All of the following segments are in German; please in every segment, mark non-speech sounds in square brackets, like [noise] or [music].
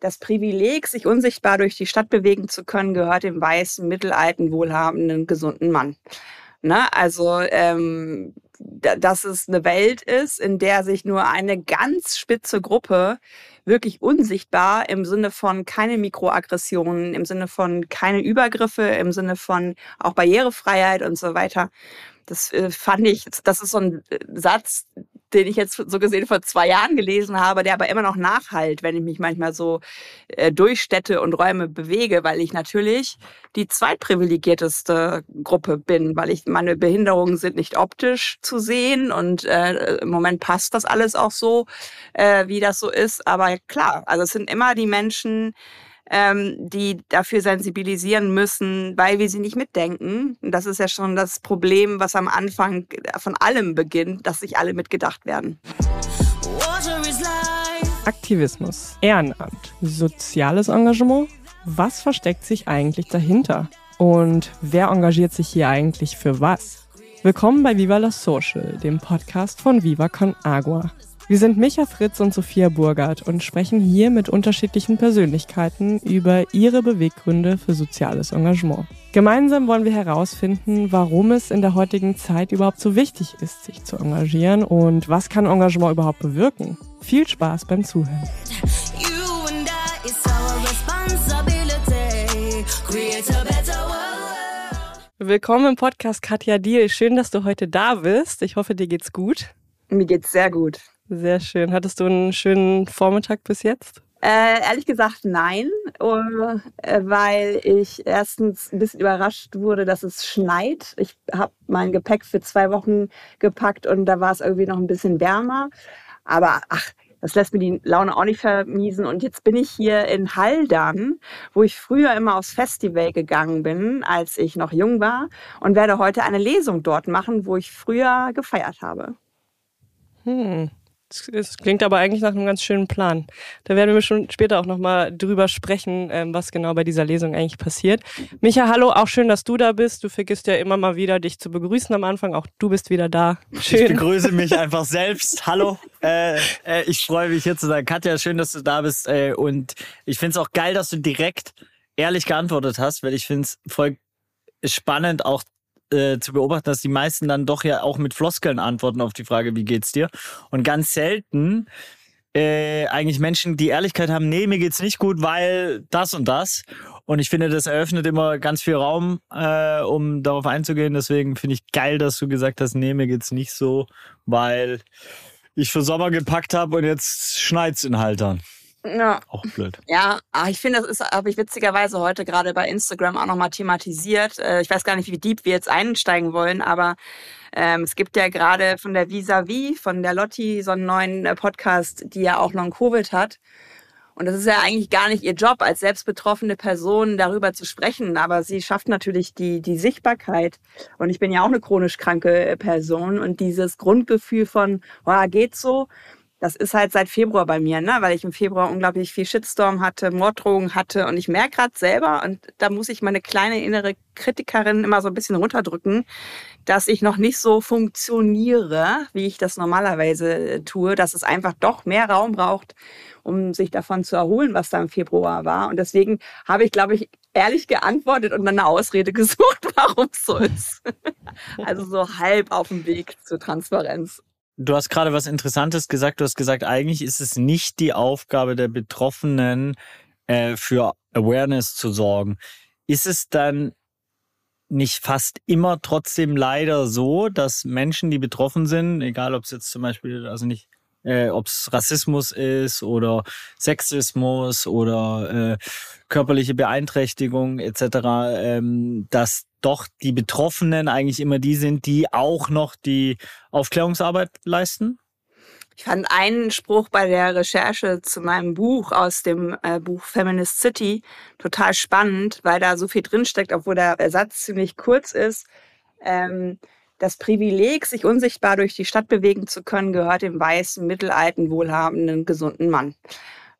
Das Privileg, sich unsichtbar durch die Stadt bewegen zu können, gehört dem weißen, mittelalten, wohlhabenden, gesunden Mann. Ne? Also, ähm, dass es eine Welt ist, in der sich nur eine ganz spitze Gruppe wirklich unsichtbar im Sinne von keine Mikroaggressionen, im Sinne von keine Übergriffe, im Sinne von auch Barrierefreiheit und so weiter. Das äh, fand ich, das ist so ein äh, Satz, den ich jetzt so gesehen vor zwei Jahren gelesen habe, der aber immer noch nachhalt, wenn ich mich manchmal so äh, durch Städte und Räume bewege, weil ich natürlich die zweitprivilegierteste Gruppe bin, weil ich meine Behinderungen sind nicht optisch zu sehen und äh, im Moment passt das alles auch so, äh, wie das so ist. Aber klar, also es sind immer die Menschen, ähm, die dafür sensibilisieren müssen, weil wir sie nicht mitdenken. Und das ist ja schon das Problem, was am Anfang von allem beginnt, dass sich alle mitgedacht werden. Aktivismus, Ehrenamt, soziales Engagement. Was versteckt sich eigentlich dahinter? Und wer engagiert sich hier eigentlich für was? Willkommen bei Viva la Social, dem Podcast von Viva Con Agua. Wir sind Micha Fritz und Sophia Burgert und sprechen hier mit unterschiedlichen Persönlichkeiten über ihre Beweggründe für soziales Engagement. Gemeinsam wollen wir herausfinden, warum es in der heutigen Zeit überhaupt so wichtig ist, sich zu engagieren und was kann Engagement überhaupt bewirken. Viel Spaß beim Zuhören. Willkommen im Podcast Katja Diel. Schön, dass du heute da bist. Ich hoffe, dir geht's gut. Mir geht's sehr gut. Sehr schön. Hattest du einen schönen Vormittag bis jetzt? Äh, ehrlich gesagt nein, äh, weil ich erstens ein bisschen überrascht wurde, dass es schneit. Ich habe mein Gepäck für zwei Wochen gepackt und da war es irgendwie noch ein bisschen wärmer. Aber ach, das lässt mir die Laune auch nicht vermiesen. Und jetzt bin ich hier in Haldern, wo ich früher immer aufs Festival gegangen bin, als ich noch jung war, und werde heute eine Lesung dort machen, wo ich früher gefeiert habe. Hm. Es klingt aber eigentlich nach einem ganz schönen Plan. Da werden wir schon später auch nochmal drüber sprechen, ähm, was genau bei dieser Lesung eigentlich passiert. Micha, hallo, auch schön, dass du da bist. Du vergisst ja immer mal wieder, dich zu begrüßen am Anfang. Auch du bist wieder da. Schön. Ich begrüße mich einfach selbst. Hallo, äh, äh, ich freue mich hier zu sein. Katja, schön, dass du da bist. Äh, und ich finde es auch geil, dass du direkt ehrlich geantwortet hast, weil ich finde es voll spannend, auch äh, zu beobachten, dass die meisten dann doch ja auch mit Floskeln antworten auf die Frage, wie geht's dir? Und ganz selten äh, eigentlich Menschen, die Ehrlichkeit haben, nee, mir geht's nicht gut, weil das und das. Und ich finde, das eröffnet immer ganz viel Raum, äh, um darauf einzugehen. Deswegen finde ich geil, dass du gesagt hast, nee, mir geht's nicht so, weil ich für Sommer gepackt habe und jetzt schneit's in Haltern. Ja. Auch blöd. Ja, ah, ich finde, das ist, habe ich witzigerweise heute gerade bei Instagram auch nochmal thematisiert. Äh, ich weiß gar nicht, wie deep wir jetzt einsteigen wollen, aber ähm, es gibt ja gerade von der Vis-a-vis, von der Lotti, so einen neuen äh, Podcast, die ja auch Long-Covid hat. Und das ist ja eigentlich gar nicht ihr Job, als selbstbetroffene Person darüber zu sprechen. Aber sie schafft natürlich die, die Sichtbarkeit. Und ich bin ja auch eine chronisch kranke äh, Person. Und dieses Grundgefühl von, oh, geht so, das ist halt seit Februar bei mir, ne? weil ich im Februar unglaublich viel Shitstorm hatte, Morddrohungen hatte und ich merke gerade selber, und da muss ich meine kleine innere Kritikerin immer so ein bisschen runterdrücken, dass ich noch nicht so funktioniere, wie ich das normalerweise äh, tue, dass es einfach doch mehr Raum braucht, um sich davon zu erholen, was da im Februar war. Und deswegen habe ich, glaube ich, ehrlich geantwortet und dann eine Ausrede [laughs] gesucht, warum es so ist. [laughs] also so halb auf dem Weg zur Transparenz. Du hast gerade was Interessantes gesagt. Du hast gesagt, eigentlich ist es nicht die Aufgabe der Betroffenen, äh, für Awareness zu sorgen. Ist es dann nicht fast immer trotzdem leider so, dass Menschen, die betroffen sind, egal ob es jetzt zum Beispiel, also nicht, äh, ob es Rassismus ist oder Sexismus oder äh, körperliche Beeinträchtigung etc., ähm, dass doch die Betroffenen eigentlich immer die sind, die auch noch die Aufklärungsarbeit leisten? Ich fand einen Spruch bei der Recherche zu meinem Buch aus dem äh, Buch Feminist City total spannend, weil da so viel drinsteckt, obwohl der Ersatz ziemlich kurz ist. Ähm, das Privileg, sich unsichtbar durch die Stadt bewegen zu können, gehört dem weißen, mittelalten, wohlhabenden, gesunden Mann.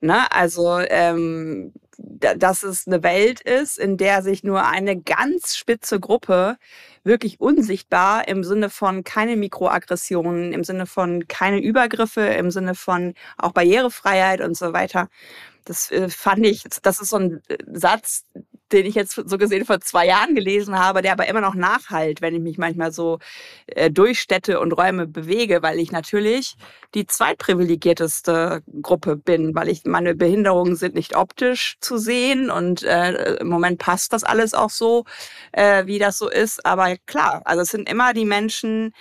Ne? Also ähm, dass es eine Welt ist, in der sich nur eine ganz spitze Gruppe wirklich unsichtbar im Sinne von keine Mikroaggressionen, im Sinne von keine Übergriffe, im Sinne von auch Barrierefreiheit und so weiter. Das äh, fand ich, das ist so ein äh, Satz, den ich jetzt so gesehen vor zwei Jahren gelesen habe, der aber immer noch nachhalt, wenn ich mich manchmal so äh, durch Städte und Räume bewege, weil ich natürlich die zweitprivilegierteste Gruppe bin, weil ich meine Behinderungen sind nicht optisch zu sehen und äh, im Moment passt das alles auch so, äh, wie das so ist. Aber klar, also es sind immer die Menschen,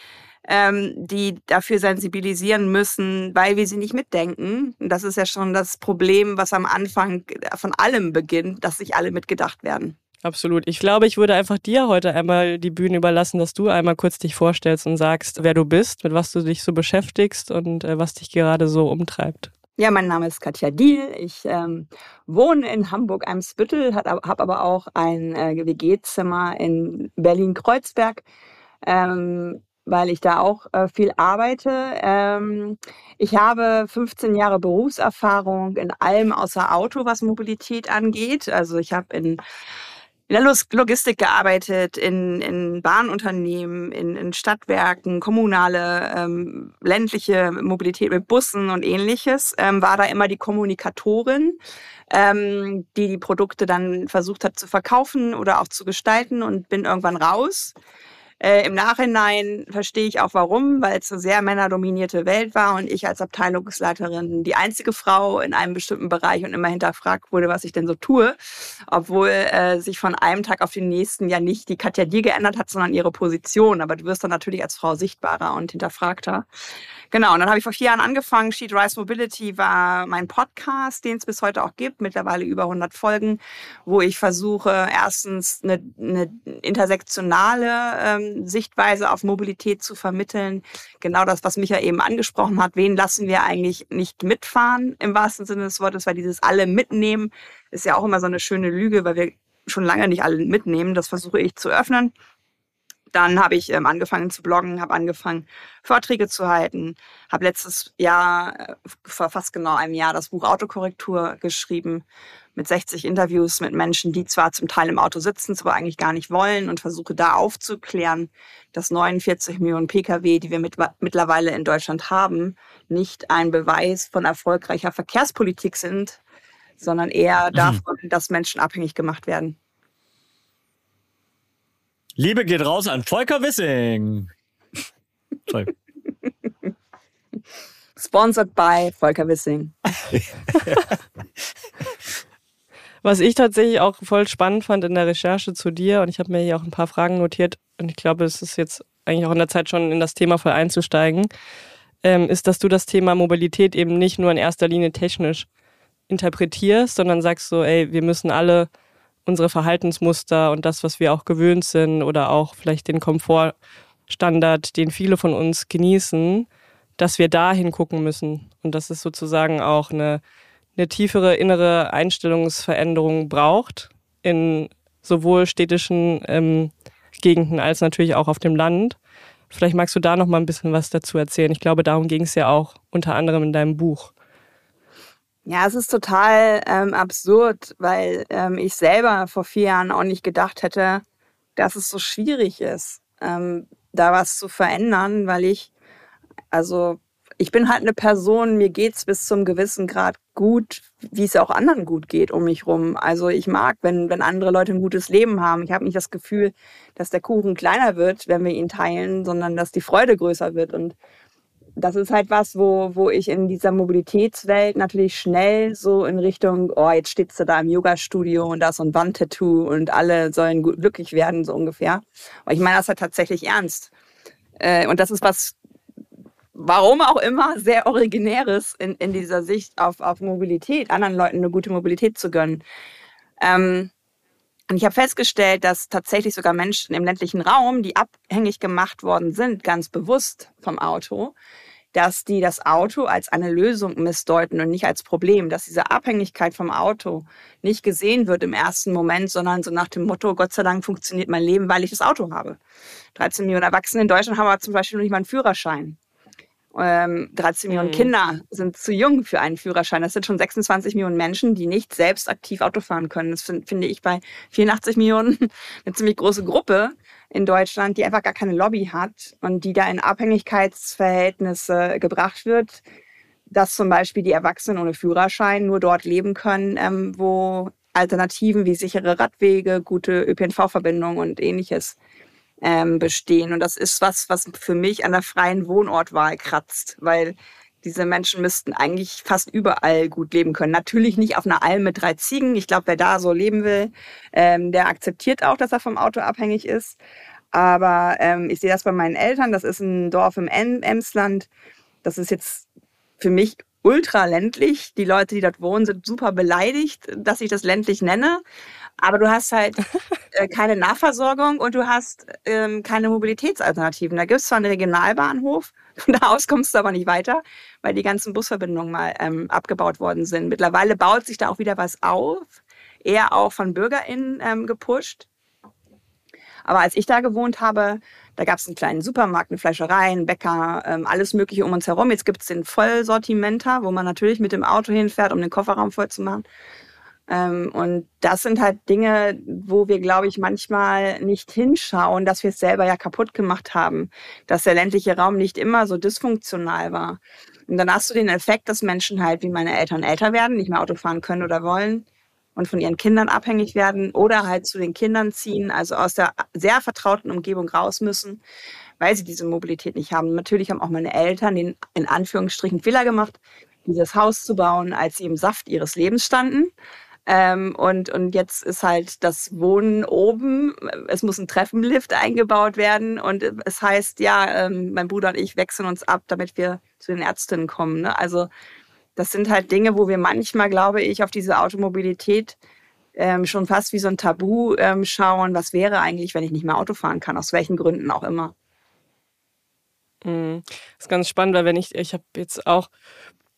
ähm, die dafür sensibilisieren müssen, weil wir sie nicht mitdenken. Und das ist ja schon das Problem, was am Anfang von allem beginnt, dass sich alle mitgedacht werden. Absolut. Ich glaube, ich würde einfach dir heute einmal die Bühne überlassen, dass du einmal kurz dich vorstellst und sagst, wer du bist, mit was du dich so beschäftigst und äh, was dich gerade so umtreibt. Ja, mein Name ist Katja Diel. Ich ähm, wohne in Hamburg-Eimsbüttel, habe aber auch ein äh, WG-Zimmer in Berlin-Kreuzberg. Ähm, weil ich da auch äh, viel arbeite. Ähm, ich habe 15 Jahre Berufserfahrung in allem außer Auto, was Mobilität angeht. Also ich habe in in der Logistik gearbeitet, in, in Bahnunternehmen, in, in Stadtwerken, kommunale, ähm, ländliche Mobilität mit Bussen und ähnliches, ähm, war da immer die Kommunikatorin, ähm, die die Produkte dann versucht hat zu verkaufen oder auch zu gestalten und bin irgendwann raus äh, Im Nachhinein verstehe ich auch warum, weil es eine sehr männerdominierte Welt war und ich als Abteilungsleiterin die einzige Frau in einem bestimmten Bereich und immer hinterfragt wurde, was ich denn so tue, obwohl äh, sich von einem Tag auf den nächsten ja nicht die Katja Dier geändert hat, sondern ihre Position. Aber du wirst dann natürlich als Frau sichtbarer und hinterfragter. Genau, und dann habe ich vor vier Jahren angefangen. Sheet Rise Mobility war mein Podcast, den es bis heute auch gibt, mittlerweile über 100 Folgen, wo ich versuche, erstens eine, eine intersektionale ähm, Sichtweise auf Mobilität zu vermitteln. Genau das, was Micha eben angesprochen hat. Wen lassen wir eigentlich nicht mitfahren im wahrsten Sinne des Wortes, weil dieses alle mitnehmen ist ja auch immer so eine schöne Lüge, weil wir schon lange nicht alle mitnehmen. Das versuche ich zu öffnen. Dann habe ich ähm, angefangen zu bloggen, habe angefangen, Vorträge zu halten, habe letztes Jahr, äh, vor fast genau einem Jahr, das Buch Autokorrektur geschrieben mit 60 Interviews mit Menschen, die zwar zum Teil im Auto sitzen, es aber eigentlich gar nicht wollen und versuche da aufzuklären, dass 49 Millionen Pkw, die wir mit, mittlerweile in Deutschland haben, nicht ein Beweis von erfolgreicher Verkehrspolitik sind, sondern eher mhm. davon, dass Menschen abhängig gemacht werden. Liebe geht raus an Volker Wissing. Sorry. Sponsored by Volker Wissing. [laughs] Was ich tatsächlich auch voll spannend fand in der Recherche zu dir, und ich habe mir hier auch ein paar Fragen notiert, und ich glaube, es ist jetzt eigentlich auch in der Zeit schon in das Thema voll einzusteigen, ähm, ist, dass du das Thema Mobilität eben nicht nur in erster Linie technisch interpretierst, sondern sagst so, ey, wir müssen alle unsere Verhaltensmuster und das, was wir auch gewöhnt sind oder auch vielleicht den Komfortstandard, den viele von uns genießen, dass wir da hingucken müssen. Und dass es sozusagen auch eine, eine tiefere innere Einstellungsveränderung braucht in sowohl städtischen ähm, Gegenden als natürlich auch auf dem Land. Vielleicht magst du da noch mal ein bisschen was dazu erzählen. Ich glaube, darum ging es ja auch unter anderem in deinem Buch. Ja, es ist total ähm, absurd, weil ähm, ich selber vor vier Jahren auch nicht gedacht hätte, dass es so schwierig ist, ähm, da was zu verändern, weil ich, also ich bin halt eine Person, mir geht's bis zum gewissen Grad gut, wie es auch anderen gut geht um mich rum. Also ich mag, wenn, wenn andere Leute ein gutes Leben haben. Ich habe nicht das Gefühl, dass der Kuchen kleiner wird, wenn wir ihn teilen, sondern dass die Freude größer wird. Und das ist halt was, wo, wo ich in dieser Mobilitätswelt natürlich schnell so in Richtung, oh, jetzt stehst du da im Yoga-Studio und da ist so ein Wandtattoo und alle sollen glücklich werden, so ungefähr. Aber ich meine das halt tatsächlich ernst. Äh, und das ist was, warum auch immer, sehr originäres in, in dieser Sicht auf, auf Mobilität, anderen Leuten eine gute Mobilität zu gönnen. Ähm, und ich habe festgestellt, dass tatsächlich sogar Menschen im ländlichen Raum, die abhängig gemacht worden sind, ganz bewusst vom Auto, dass die das Auto als eine Lösung missdeuten und nicht als Problem, dass diese Abhängigkeit vom Auto nicht gesehen wird im ersten Moment, sondern so nach dem Motto, Gott sei Dank funktioniert mein Leben, weil ich das Auto habe. 13 Millionen Erwachsene in Deutschland haben aber zum Beispiel noch nicht mal einen Führerschein. Ähm, 13 Millionen mhm. Kinder sind zu jung für einen Führerschein. Das sind schon 26 Millionen Menschen, die nicht selbst aktiv Auto fahren können. Das find, finde ich bei 84 Millionen [laughs] eine ziemlich große Gruppe in Deutschland, die einfach gar keine Lobby hat und die da in Abhängigkeitsverhältnisse gebracht wird, dass zum Beispiel die Erwachsenen ohne Führerschein nur dort leben können, ähm, wo Alternativen wie sichere Radwege, gute ÖPNV-Verbindungen und ähnliches ähm, bestehen. Und das ist was, was für mich an der freien Wohnortwahl kratzt, weil diese Menschen müssten eigentlich fast überall gut leben können. Natürlich nicht auf einer Alm mit drei Ziegen. Ich glaube, wer da so leben will, ähm, der akzeptiert auch, dass er vom Auto abhängig ist. Aber ähm, ich sehe das bei meinen Eltern. Das ist ein Dorf im Emsland. Das ist jetzt für mich ultra ländlich. Die Leute, die dort wohnen, sind super beleidigt, dass ich das ländlich nenne. Aber du hast halt [laughs] äh, keine Nahversorgung und du hast ähm, keine Mobilitätsalternativen. Da gibt es zwar einen Regionalbahnhof, von da aus kommst du aber nicht weiter, weil die ganzen Busverbindungen mal ähm, abgebaut worden sind. Mittlerweile baut sich da auch wieder was auf, eher auch von BürgerInnen ähm, gepusht. Aber als ich da gewohnt habe, da gab es einen kleinen Supermarkt, eine Fleischerei, einen Bäcker, ähm, alles Mögliche um uns herum. Jetzt gibt es den Vollsortimenter, wo man natürlich mit dem Auto hinfährt, um den Kofferraum voll zu machen. Ähm, und das sind halt Dinge, wo wir, glaube ich, manchmal nicht hinschauen, dass wir es selber ja kaputt gemacht haben, dass der ländliche Raum nicht immer so dysfunktional war. Und dann hast du den Effekt, dass Menschen halt wie meine Eltern älter werden, nicht mehr Auto fahren können oder wollen und von ihren Kindern abhängig werden oder halt zu den Kindern ziehen, also aus der sehr vertrauten Umgebung raus müssen, weil sie diese Mobilität nicht haben. Natürlich haben auch meine Eltern den in Anführungsstrichen Fehler gemacht, dieses Haus zu bauen, als sie im Saft ihres Lebens standen. Ähm, und, und jetzt ist halt das Wohnen oben. Es muss ein Treppenlift eingebaut werden. Und es heißt, ja, ähm, mein Bruder und ich wechseln uns ab, damit wir zu den Ärztinnen kommen. Ne? Also das sind halt Dinge, wo wir manchmal, glaube ich, auf diese Automobilität ähm, schon fast wie so ein Tabu ähm, schauen. Was wäre eigentlich, wenn ich nicht mehr Auto fahren kann? Aus welchen Gründen auch immer. Mhm. Das ist ganz spannend, weil wenn ich, ich habe jetzt auch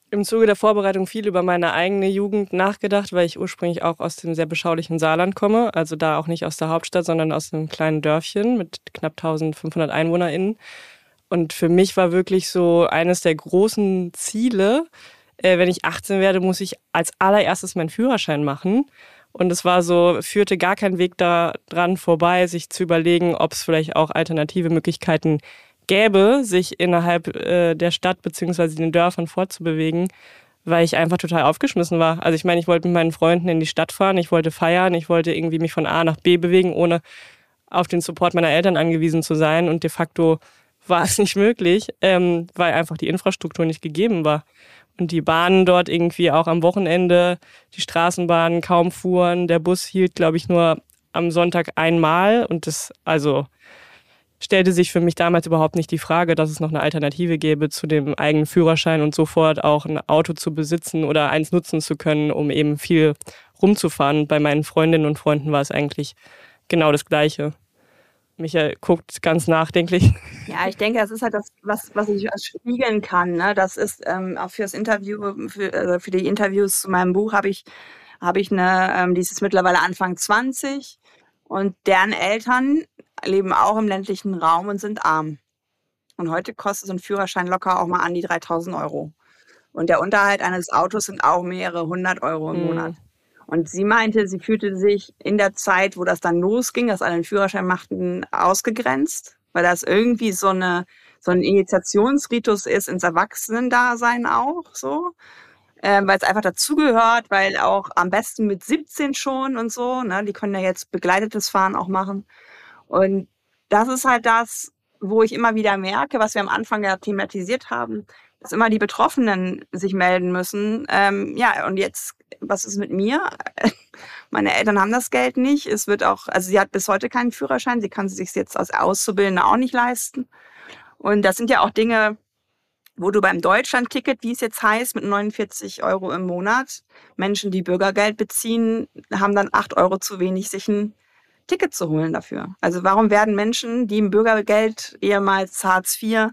im Zuge der Vorbereitung viel über meine eigene Jugend nachgedacht, weil ich ursprünglich auch aus dem sehr beschaulichen Saarland komme, also da auch nicht aus der Hauptstadt, sondern aus einem kleinen Dörfchen mit knapp 1500 EinwohnerInnen. Und für mich war wirklich so eines der großen Ziele, äh, wenn ich 18 werde, muss ich als allererstes meinen Führerschein machen. Und es war so, führte gar kein Weg daran vorbei, sich zu überlegen, ob es vielleicht auch alternative Möglichkeiten gäbe, sich innerhalb äh, der Stadt beziehungsweise den Dörfern fortzubewegen, weil ich einfach total aufgeschmissen war. Also ich meine, ich wollte mit meinen Freunden in die Stadt fahren, ich wollte feiern, ich wollte irgendwie mich von A nach B bewegen, ohne auf den Support meiner Eltern angewiesen zu sein. Und de facto war es [laughs] nicht möglich, ähm, weil einfach die Infrastruktur nicht gegeben war. Und die Bahnen dort irgendwie auch am Wochenende, die Straßenbahnen kaum fuhren, der Bus hielt, glaube ich, nur am Sonntag einmal. Und das, also stellte sich für mich damals überhaupt nicht die Frage, dass es noch eine Alternative gäbe zu dem eigenen Führerschein und sofort auch ein Auto zu besitzen oder eins nutzen zu können, um eben viel rumzufahren. Bei meinen Freundinnen und Freunden war es eigentlich genau das Gleiche. Michael guckt ganz nachdenklich. [laughs] Ja, ich denke, das ist halt das, was, was ich spiegeln kann. Ne? Das ist ähm, auch fürs Interview, für, äh, für die Interviews zu meinem Buch habe ich, habe ich eine, ähm, die ist mittlerweile Anfang 20 und deren Eltern leben auch im ländlichen Raum und sind arm. Und heute kostet so ein Führerschein locker auch mal an die 3000 Euro. Und der Unterhalt eines Autos sind auch mehrere hundert Euro im mhm. Und sie meinte, sie fühlte sich in der Zeit, wo das dann losging, dass alle einen Führerschein machten, ausgegrenzt, weil das irgendwie so eine so ein Initiationsritus ist ins Erwachsenendasein auch so äh, weil es einfach dazugehört, weil auch am besten mit 17 schon und so, ne, die können ja jetzt begleitetes Fahren auch machen. Und das ist halt das, wo ich immer wieder merke, was wir am Anfang ja thematisiert haben, dass immer die Betroffenen sich melden müssen. Ähm, ja, und jetzt, was ist mit mir? [laughs] Meine Eltern haben das Geld nicht. Es wird auch, also sie hat bis heute keinen Führerschein. Sie kann sich jetzt als Auszubildende auch nicht leisten. Und das sind ja auch Dinge, wo du beim Deutschlandticket, wie es jetzt heißt, mit 49 Euro im Monat, Menschen, die Bürgergeld beziehen, haben dann 8 Euro zu wenig, sich ein Ticket zu holen dafür. Also warum werden Menschen, die im Bürgergeld ehemals Hartz IV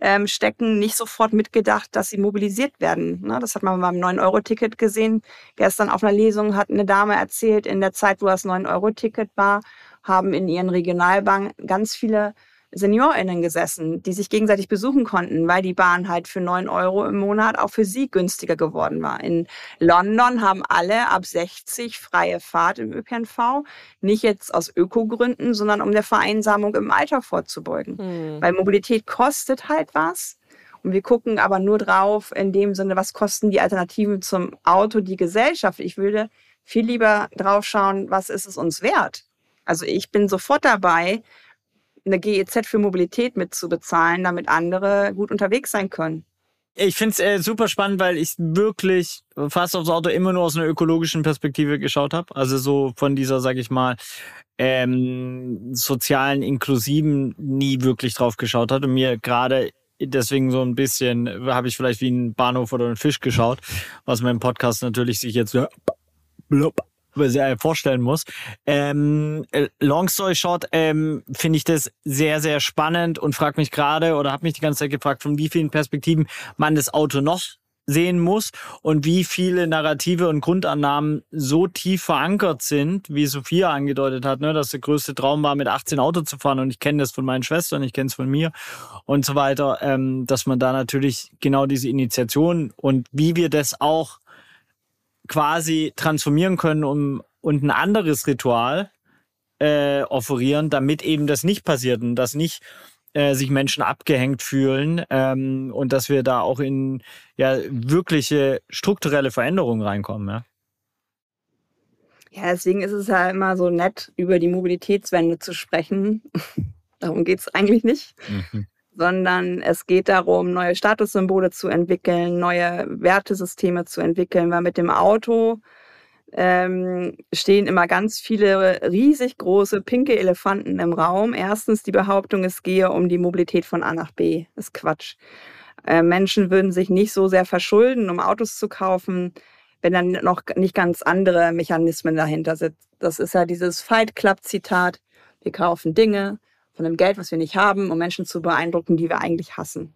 ähm, stecken, nicht sofort mitgedacht, dass sie mobilisiert werden? Ne? Das hat man beim 9-Euro-Ticket gesehen. Gestern auf einer Lesung hat eine Dame erzählt, in der Zeit, wo das 9-Euro-Ticket war, haben in ihren Regionalbanken ganz viele SeniorInnen gesessen, die sich gegenseitig besuchen konnten, weil die Bahn halt für neun Euro im Monat auch für sie günstiger geworden war. In London haben alle ab 60 freie Fahrt im ÖPNV, nicht jetzt aus Ökogründen, sondern um der Vereinsamung im Alter vorzubeugen. Hm. Weil Mobilität kostet halt was. Und wir gucken aber nur drauf in dem Sinne, was kosten die Alternativen zum Auto, die Gesellschaft. Ich würde viel lieber drauf schauen, was ist es uns wert. Also ich bin sofort dabei, eine GEZ für Mobilität mitzubezahlen, damit andere gut unterwegs sein können. Ich finde es äh, super spannend, weil ich wirklich fast aufs Auto immer nur aus einer ökologischen Perspektive geschaut habe. Also so von dieser, sag ich mal, ähm, sozialen, inklusiven nie wirklich drauf geschaut hat und mir gerade deswegen so ein bisschen, habe ich vielleicht wie ein Bahnhof oder ein Fisch geschaut, was mein Podcast natürlich sich jetzt blub, vorstellen muss. Ähm, äh, long story short, ähm, finde ich das sehr, sehr spannend und frage mich gerade oder habe mich die ganze Zeit gefragt, von wie vielen Perspektiven man das Auto noch sehen muss und wie viele Narrative und Grundannahmen so tief verankert sind, wie Sophia angedeutet hat, ne, dass der größte Traum war, mit 18 Auto zu fahren und ich kenne das von meinen Schwestern, ich kenne es von mir und so weiter, ähm, dass man da natürlich genau diese Initiation und wie wir das auch quasi transformieren können um, und ein anderes Ritual äh, offerieren, damit eben das nicht passiert und dass nicht äh, sich Menschen abgehängt fühlen ähm, und dass wir da auch in ja wirkliche strukturelle Veränderungen reinkommen. Ja. Ja, deswegen ist es ja immer so nett, über die Mobilitätswende zu sprechen. [laughs] Darum geht es eigentlich nicht. Mhm sondern es geht darum, neue Statussymbole zu entwickeln, neue Wertesysteme zu entwickeln, weil mit dem Auto ähm, stehen immer ganz viele riesig große pinke Elefanten im Raum. Erstens die Behauptung, es gehe um die Mobilität von A nach B. Das ist Quatsch. Äh, Menschen würden sich nicht so sehr verschulden, um Autos zu kaufen, wenn dann noch nicht ganz andere Mechanismen dahinter sind. Das ist ja dieses Fight Club Zitat. Wir kaufen Dinge, von dem Geld, was wir nicht haben, um Menschen zu beeindrucken, die wir eigentlich hassen.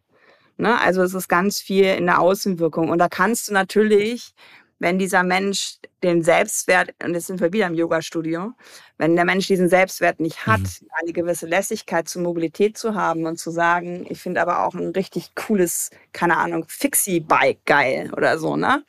Ne? Also es ist ganz viel in der Außenwirkung. Und da kannst du natürlich, wenn dieser Mensch den Selbstwert, und jetzt sind wir wieder im Yoga-Studio, wenn der Mensch diesen Selbstwert nicht hat, mhm. eine gewisse Lässigkeit zur Mobilität zu haben und zu sagen, ich finde aber auch ein richtig cooles, keine Ahnung, Fixie-Bike geil oder so, ne?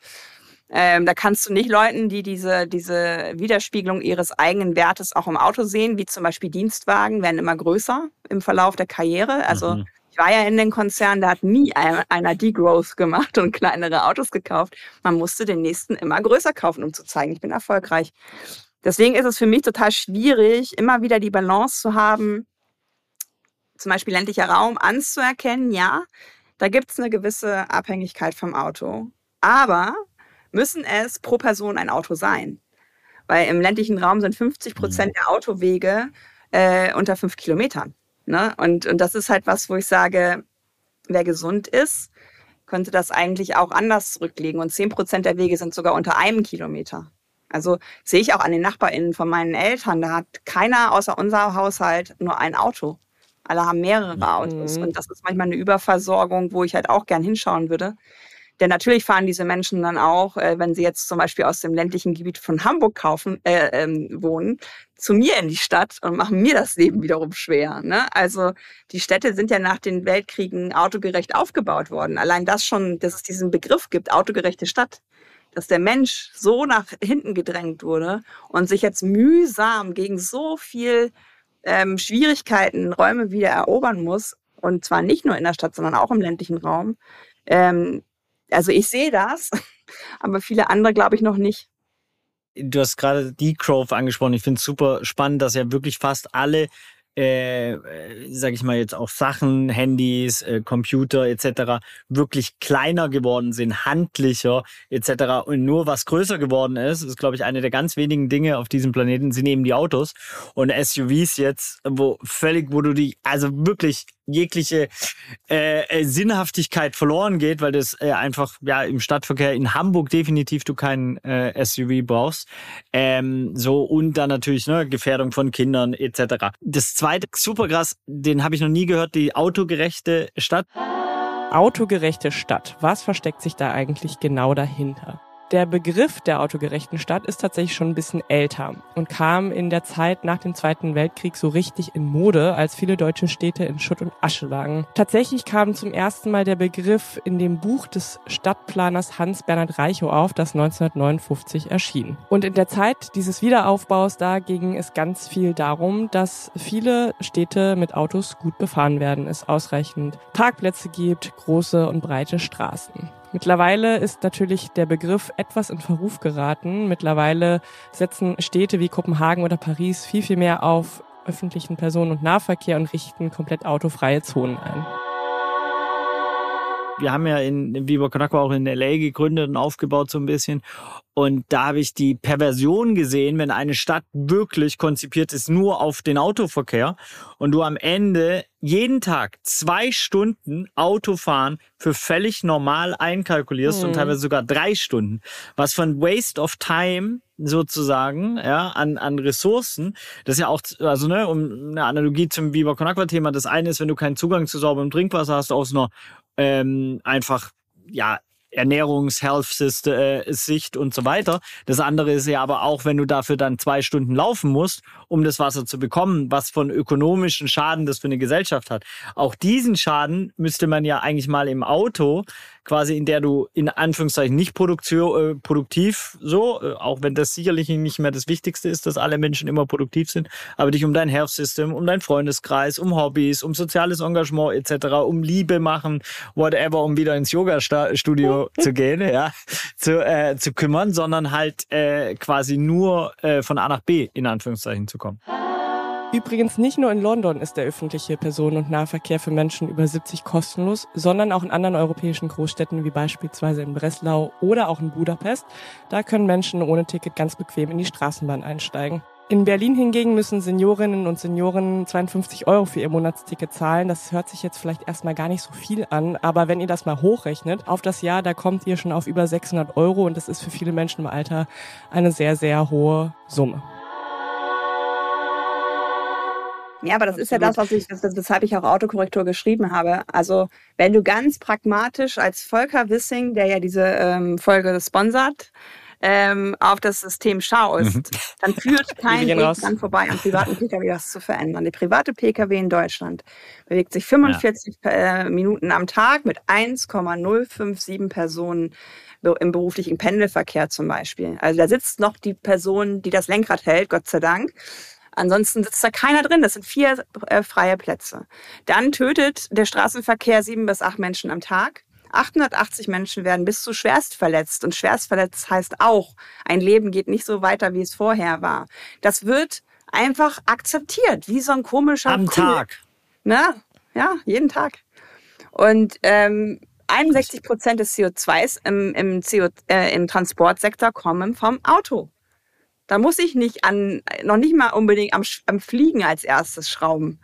Ähm, da kannst du nicht Leuten, die diese, diese Widerspiegelung ihres eigenen Wertes auch im Auto sehen, wie zum Beispiel Dienstwagen, werden immer größer im Verlauf der Karriere. Also mhm. ich war ja in den Konzernen, da hat nie einer Degrowth gemacht und kleinere Autos gekauft. Man musste den nächsten immer größer kaufen, um zu zeigen, ich bin erfolgreich. Deswegen ist es für mich total schwierig, immer wieder die Balance zu haben, zum Beispiel ländlicher Raum anzuerkennen, ja, da gibt es eine gewisse Abhängigkeit vom Auto. Aber müssen es pro Person ein Auto sein. Weil im ländlichen Raum sind 50 Prozent mhm. der Autowege äh, unter fünf Kilometern. Ne? Und, und das ist halt was, wo ich sage, wer gesund ist, könnte das eigentlich auch anders zurücklegen. Und 10 Prozent der Wege sind sogar unter einem Kilometer. Also sehe ich auch an den NachbarInnen von meinen Eltern, da hat keiner außer unser Haushalt nur ein Auto. Alle haben mehrere Autos. Mhm. Und das ist manchmal eine Überversorgung, wo ich halt auch gern hinschauen würde. Denn natürlich fahren diese Menschen dann auch, äh, wenn sie jetzt zum Beispiel aus dem ländlichen Gebiet von Hamburg kaufen, äh, ähm, wohnen, zu mir in die Stadt und machen mir das Leben wiederum schwer. Ne? Also die Städte sind ja nach den Weltkriegen autogerecht aufgebaut worden. Allein das schon, dass es diesen Begriff gibt, autogerechte Stadt, dass der Mensch so nach hinten gedrängt wurde und sich jetzt mühsam gegen so viel ähm, Schwierigkeiten Räume wieder erobern muss. Und zwar nicht nur in der Stadt, sondern auch im ländlichen Raum. Ähm, also ich sehe das, [laughs] aber viele andere glaube ich noch nicht. Du hast gerade Decrove angesprochen. Ich finde es super spannend, dass ja wirklich fast alle äh, sage ich mal jetzt auch Sachen, Handys, äh, Computer etc. wirklich kleiner geworden sind, handlicher etc. Und nur was größer geworden ist, ist glaube ich eine der ganz wenigen Dinge auf diesem Planeten, sind eben die Autos und SUVs jetzt, wo völlig, wo du die, also wirklich jegliche äh, äh, Sinnhaftigkeit verloren geht, weil das äh, einfach ja im Stadtverkehr in Hamburg definitiv du keinen äh, SUV brauchst. Ähm, so und dann natürlich ne, Gefährdung von Kindern etc. Das zweite super krass, den habe ich noch nie gehört, die autogerechte Stadt. Autogerechte Stadt. Was versteckt sich da eigentlich genau dahinter? Der Begriff der autogerechten Stadt ist tatsächlich schon ein bisschen älter und kam in der Zeit nach dem Zweiten Weltkrieg so richtig in Mode, als viele deutsche Städte in Schutt und Asche lagen. Tatsächlich kam zum ersten Mal der Begriff in dem Buch des Stadtplaners Hans-Bernhard Reichow auf, das 1959 erschien. Und in der Zeit dieses Wiederaufbaus, da ging es ganz viel darum, dass viele Städte mit Autos gut befahren werden, es ausreichend Parkplätze gibt, große und breite Straßen. Mittlerweile ist natürlich der Begriff etwas in Verruf geraten. Mittlerweile setzen Städte wie Kopenhagen oder Paris viel, viel mehr auf öffentlichen Personen- und Nahverkehr und richten komplett autofreie Zonen ein. Wir haben ja in, Viva Conakwa auch in LA gegründet und aufgebaut so ein bisschen. Und da habe ich die Perversion gesehen, wenn eine Stadt wirklich konzipiert ist nur auf den Autoverkehr und du am Ende jeden Tag zwei Stunden Autofahren für völlig normal einkalkulierst mhm. und teilweise sogar drei Stunden. Was von Waste of Time sozusagen, ja, an, an Ressourcen. Das ist ja auch, also, ne, um eine Analogie zum Viva Conakwa Thema. Das eine ist, wenn du keinen Zugang zu sauberem Trinkwasser hast aus einer ähm, einfach ja Ernährungs-, Health-Sicht äh, und so weiter. Das andere ist ja aber auch, wenn du dafür dann zwei Stunden laufen musst, um das Wasser zu bekommen, was von ökonomischen Schaden das für eine Gesellschaft hat. Auch diesen Schaden müsste man ja eigentlich mal im Auto quasi in der du in Anführungszeichen nicht Produktion, äh, produktiv so, äh, auch wenn das sicherlich nicht mehr das Wichtigste ist, dass alle Menschen immer produktiv sind, aber dich um dein Health System, um deinen Freundeskreis, um Hobbys, um soziales Engagement etc., um Liebe machen, whatever, um wieder ins Yoga-Studio [laughs] zu gehen, ja, zu, äh, zu kümmern, sondern halt äh, quasi nur äh, von A nach B in Anführungszeichen zu kommen. Übrigens nicht nur in London ist der öffentliche Personen- und Nahverkehr für Menschen über 70 kostenlos, sondern auch in anderen europäischen Großstädten wie beispielsweise in Breslau oder auch in Budapest. Da können Menschen ohne Ticket ganz bequem in die Straßenbahn einsteigen. In Berlin hingegen müssen Seniorinnen und Senioren 52 Euro für ihr Monatsticket zahlen. Das hört sich jetzt vielleicht erstmal gar nicht so viel an, aber wenn ihr das mal hochrechnet auf das Jahr, da kommt ihr schon auf über 600 Euro und das ist für viele Menschen im Alter eine sehr, sehr hohe Summe. Ja, aber das ist ja das, was ich, weshalb ich auch Autokorrektur geschrieben habe. Also, wenn du ganz pragmatisch als Volker Wissing, der ja diese ähm, Folge sponsert, ähm, auf das System schaust, mhm. dann führt [laughs] kein Weg dran vorbei, am privaten Pkw was zu verändern. Der private Pkw in Deutschland bewegt sich 45 ja. äh, Minuten am Tag mit 1,057 Personen im beruflichen Pendelverkehr zum Beispiel. Also da sitzt noch die Person, die das Lenkrad hält, Gott sei Dank. Ansonsten sitzt da keiner drin. Das sind vier äh, freie Plätze. Dann tötet der Straßenverkehr sieben bis acht Menschen am Tag. 880 Menschen werden bis zu schwerst verletzt. Und schwerst verletzt heißt auch, ein Leben geht nicht so weiter, wie es vorher war. Das wird einfach akzeptiert, wie so ein komischer Am Kuh. Tag. Ne? Ja, jeden Tag. Und ähm, 61 Prozent des CO2s im, im, CO, äh, im Transportsektor kommen vom Auto. Da muss ich nicht an, noch nicht mal unbedingt am, am Fliegen als erstes schrauben.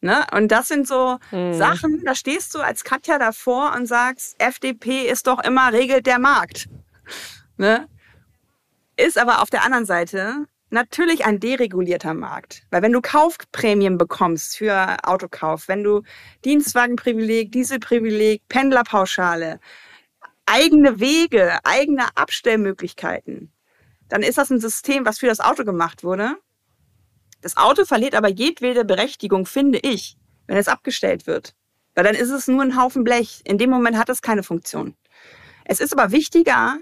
Ne? Und das sind so hm. Sachen, da stehst du als Katja davor und sagst, FDP ist doch immer regelt der Markt. Ne? Ist aber auf der anderen Seite natürlich ein deregulierter Markt. Weil wenn du Kaufprämien bekommst für Autokauf, wenn du Dienstwagenprivileg, Dieselprivileg, Pendlerpauschale, eigene Wege, eigene Abstellmöglichkeiten, dann ist das ein System, was für das Auto gemacht wurde. Das Auto verliert aber jedwede Berechtigung, finde ich, wenn es abgestellt wird. Weil dann ist es nur ein Haufen Blech. In dem Moment hat es keine Funktion. Es ist aber wichtiger,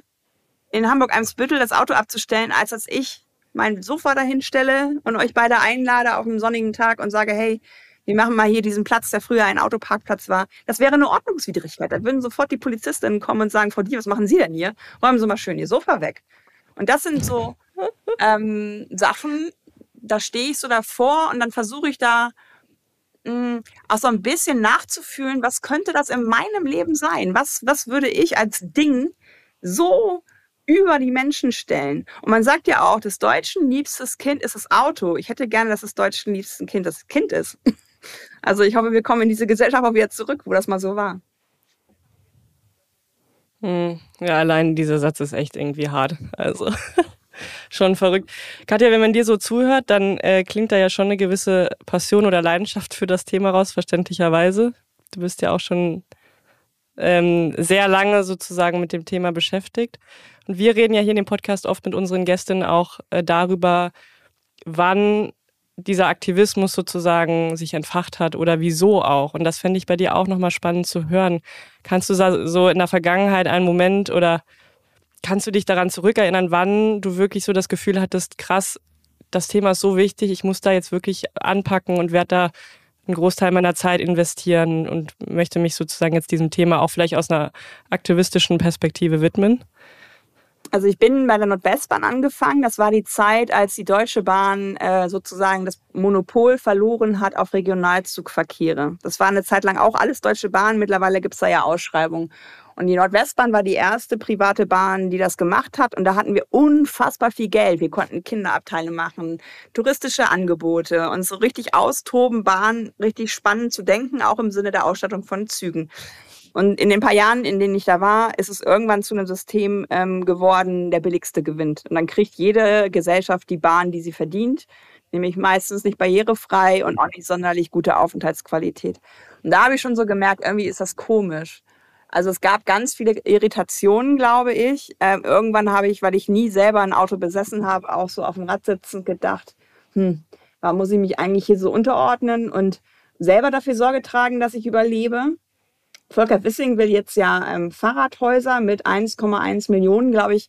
in Hamburg-Eimsbüttel das Auto abzustellen, als dass ich mein Sofa dahin stelle und euch beide einlade auf einem sonnigen Tag und sage, hey, wir machen mal hier diesen Platz, der früher ein Autoparkplatz war. Das wäre eine Ordnungswidrigkeit. Da würden sofort die Polizistinnen kommen und sagen, Frau Die, was machen Sie denn hier? Räumen Sie mal schön Ihr Sofa weg. Und das sind so ähm, Sachen, da stehe ich so davor und dann versuche ich da mh, hm, auch so ein bisschen nachzufühlen, was könnte das in meinem Leben sein? Was, was würde ich als Ding so über die Menschen stellen? Und man sagt ja auch, das deutschen liebstes Kind ist das Auto. Ich hätte gerne, dass das deutschen liebsten Kind das Kind ist. [laughs] Also ich hoffe, wir kommen in diese Gesellschaft auch wieder zurück, wo das mal so war. Hm, ja, allein dieser Satz ist echt irgendwie hart. Also [laughs] schon verrückt. Katja, wenn man dir so zuhört, dann äh, klingt da ja schon eine gewisse Passion oder Leidenschaft für das Thema raus, verständlicherweise. Du bist ja auch schon ähm, sehr lange sozusagen mit dem Thema beschäftigt. Und wir reden ja hier in dem Podcast oft mit unseren Gästinnen auch äh, darüber, wann dieser Aktivismus sozusagen sich entfacht hat oder wieso auch. Und das fände ich bei dir auch nochmal spannend zu hören. Kannst du so in der Vergangenheit einen Moment oder kannst du dich daran zurückerinnern, wann du wirklich so das Gefühl hattest, krass, das Thema ist so wichtig, ich muss da jetzt wirklich anpacken und werde da einen Großteil meiner Zeit investieren und möchte mich sozusagen jetzt diesem Thema auch vielleicht aus einer aktivistischen Perspektive widmen? Also ich bin bei der Nordwestbahn angefangen. Das war die Zeit, als die Deutsche Bahn äh, sozusagen das Monopol verloren hat auf Regionalzugverkehre. Das war eine Zeit lang auch alles Deutsche Bahn. Mittlerweile gibt es da ja Ausschreibungen. Und die Nordwestbahn war die erste private Bahn, die das gemacht hat. Und da hatten wir unfassbar viel Geld. Wir konnten Kinderabteile machen, touristische Angebote und so richtig austoben, Bahn richtig spannend zu denken, auch im Sinne der Ausstattung von Zügen. Und in den paar Jahren, in denen ich da war, ist es irgendwann zu einem System ähm, geworden, der billigste gewinnt. Und dann kriegt jede Gesellschaft die Bahn, die sie verdient, nämlich meistens nicht barrierefrei und auch nicht sonderlich gute Aufenthaltsqualität. Und da habe ich schon so gemerkt, irgendwie ist das komisch. Also es gab ganz viele Irritationen, glaube ich. Ähm, irgendwann habe ich, weil ich nie selber ein Auto besessen habe, auch so auf dem Rad sitzend gedacht, hm, warum muss ich mich eigentlich hier so unterordnen und selber dafür Sorge tragen, dass ich überlebe? Volker Wissing will jetzt ja ähm, Fahrradhäuser mit 1,1 Millionen, glaube ich.